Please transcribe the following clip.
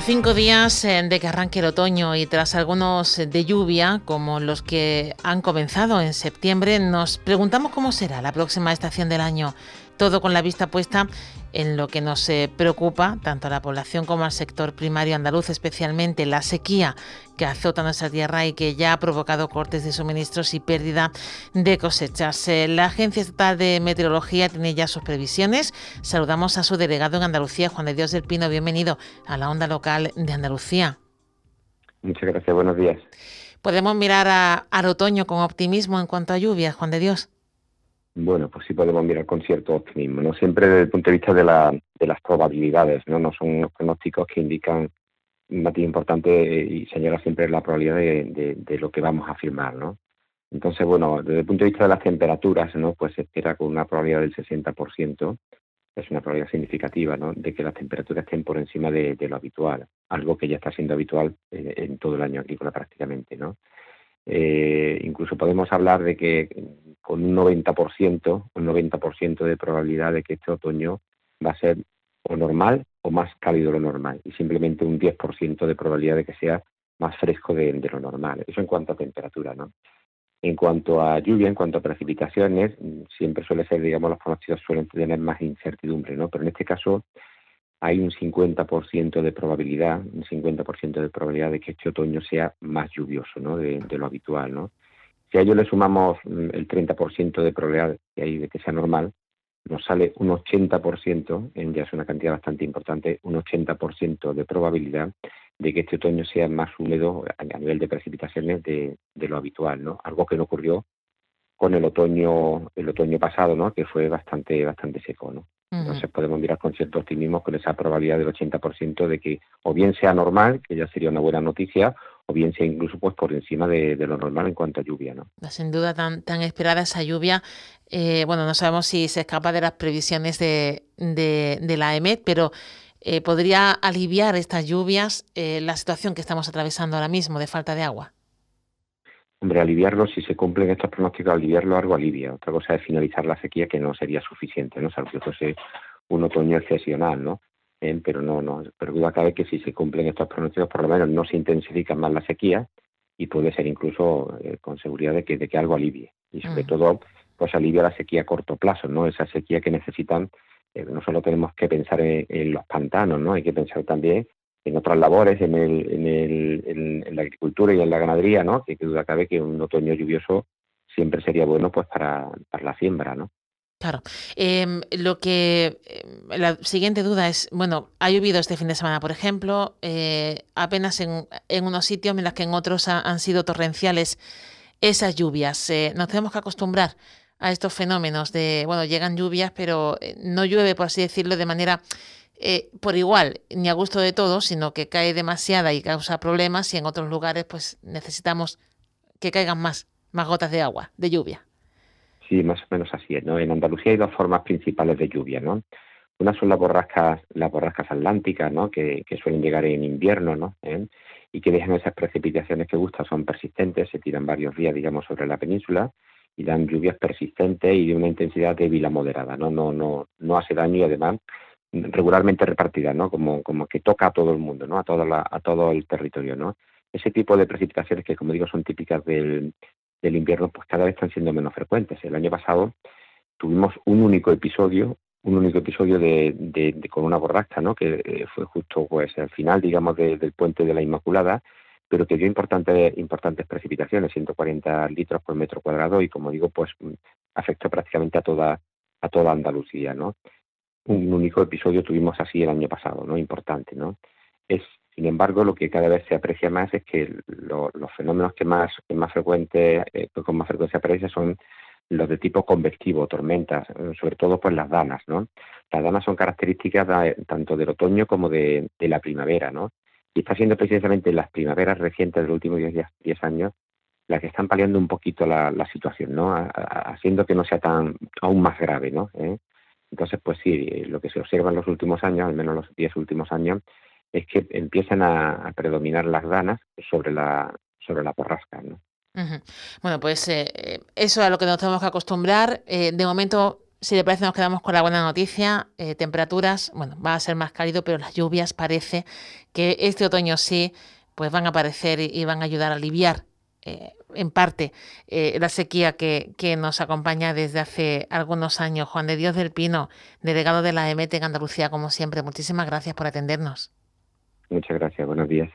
Cinco días eh, de que arranque el otoño y tras algunos de lluvia, como los que han comenzado en septiembre, nos preguntamos cómo será la próxima estación del año. Todo con la vista puesta en lo que nos eh, preocupa, tanto a la población como al sector primario andaluz, especialmente la sequía que azota nuestra tierra y que ya ha provocado cortes de suministros y pérdida de cosechas. Eh, la Agencia Estatal de Meteorología tiene ya sus previsiones. Saludamos a su delegado en Andalucía, Juan de Dios del Pino. Bienvenido a la onda local de Andalucía. Muchas gracias, buenos días. Podemos mirar al otoño con optimismo en cuanto a lluvias, Juan de Dios. Bueno, pues sí podemos mirar con cierto optimismo, no siempre desde el punto de vista de, la, de las probabilidades, no no son unos pronósticos que indican un matiz importante y señala siempre la probabilidad de, de, lo que vamos a afirmar, ¿no? Entonces, bueno, desde el punto de vista de las temperaturas, ¿no? Pues se espera con una probabilidad del 60%, es una probabilidad significativa, ¿no? De que las temperaturas estén por encima de, lo habitual, algo que ya está siendo habitual en, en todo el año agrícola prácticamente, ¿no? Eh, incluso podemos hablar de que con un 90%, un 90% de probabilidad de que este otoño va a ser o normal o más cálido de lo normal y simplemente un 10% de probabilidad de que sea más fresco de, lo normal. Eso en cuanto a temperatura, ¿no? En cuanto a lluvia, en cuanto a precipitaciones, siempre suele ser, digamos, los pronósticos suelen tener más incertidumbre, ¿no? Pero en este caso hay un 50% de probabilidad, un 50% de probabilidad de que este otoño sea más lluvioso, ¿no? De, de lo habitual, ¿no? Si a ello le sumamos mm, el 30% de probabilidad que hay de que sea normal, nos sale un 80%, en ya es una cantidad bastante importante, un 80% de probabilidad de que este otoño sea más húmedo a nivel de precipitaciones de, de, lo habitual, ¿no? Algo que no ocurrió con el otoño el otoño pasado, ¿no? Que fue bastante bastante seco, ¿no? Entonces podemos mirar con cierto optimismo con esa probabilidad del 80% de que o bien sea normal, que ya sería una buena noticia, o bien sea incluso pues por encima de, lo normal en cuanto a lluvia. ¿no? Sin duda tan, tan esperada esa lluvia. Eh, bueno, no sabemos si se escapa de las previsiones de, de, la EMET, pero eh, ¿podría aliviar estas lluvias eh, la situación que estamos atravesando ahora mismo de falta de agua? Hombre, aliviarlo, si se cumplen estos pronósticos, aliviarlo algo alivia. Otra cosa es finalizar la sequía, que no sería suficiente, ¿no? Salvo que fuese un otoño excepcional, ¿no? pero no, no, pero duda cabe que si se cumplen estos pronósticos, por lo menos no se intensifica más la sequía y puede ser incluso eh, con seguridad de que, de que algo alivie. Y sobre mm. todo, pues alivia la sequía a corto plazo, ¿no? Esa sequía que necesitan, eh, no solo tenemos que pensar en, los pantanos, ¿no? Hay que pensar también en otras labores, en, el, en, el, en, la agricultura y en la ganadería, ¿no? Que, que duda cabe que un otoño lluvioso siempre sería bueno pues para, la siembra, ¿no? Claro. Em, lo que em, la siguiente duda es, bueno, ha llovido este fin de semana, por ejemplo, eh, apenas en, unos sitios, mientras que en otros han sido torrenciales esas lluvias. Eh, nos tenemos que acostumbrar a estos fenómenos de, bueno, llegan lluvias, pero eh, no llueve, por así decirlo, de manera por igual, ni a gusto de todos, sino que cae demasiada y causa problemas y en otros lugares pues necesitamos que caigan más, más gotas de agua, de lluvia. Sí, más o menos así es, ¿no? En Andalucía hay dos formas principales de lluvia, ¿no? Una son las borrascas, las borrascas atlánticas, ¿no? Que, suelen llegar en invierno, ¿no? ¿Eh? Y que dejan esas precipitaciones que gustan, son persistentes, se tiran varios días, digamos, sobre la península y dan lluvias persistentes y de una intensidad débil a moderada, ¿no? No, no, no hace daño y además regularmente repartida, ¿no? Como, como que toca a todo el mundo, ¿no? A todo, la, a todo el territorio, ¿no? Ese tipo de precipitaciones que, como digo, son típicas del, del invierno pues cada vez están siendo menos frecuentes. El año pasado tuvimos un único episodio, un único episodio de, de, con una borrasca, ¿no? que eh, fue justo pues al final, digamos, del puente de la Inmaculada, pero que dio importantes, importantes precipitaciones, 140 litros por metro cuadrado, y como digo, pues afectó prácticamente a toda, a toda Andalucía, ¿no? Un único episodio tuvimos así el año pasado, ¿no? Importante, ¿no? Es sin embargo, lo que cada vez se aprecia más es que los fenómenos que más, más frecuente, eh, con más frecuencia aparecen son los de tipo convectivo, tormentas, sobre todo pues las danas, ¿no? Las danas son características tanto del otoño como de, la primavera, ¿no? Y está siendo precisamente las primaveras recientes de los últimos 10 años las que están paliando un poquito la, situación, ¿no? haciendo que no sea tan aún más grave, ¿no? ¿Eh? Entonces, pues sí, lo que se observa en los últimos años, al menos los 10 últimos años, es que empiezan a, predominar las ganas sobre la sobre la ¿no? Bueno, pues eh, eso es a lo que nos tenemos que acostumbrar. Eh, de momento, si le parece, nos quedamos con la buena noticia. Eh, temperaturas, bueno, va a ser más cálido, pero las lluvias parece que este otoño sí, pues van a aparecer y, van a ayudar a aliviar en parte la sequía que, que, nos acompaña desde hace algunos años. Juan de Dios del Pino, delegado de la EMET en Andalucía, como siempre, muchísimas gracias por atendernos. Muchas gracias, buenos días.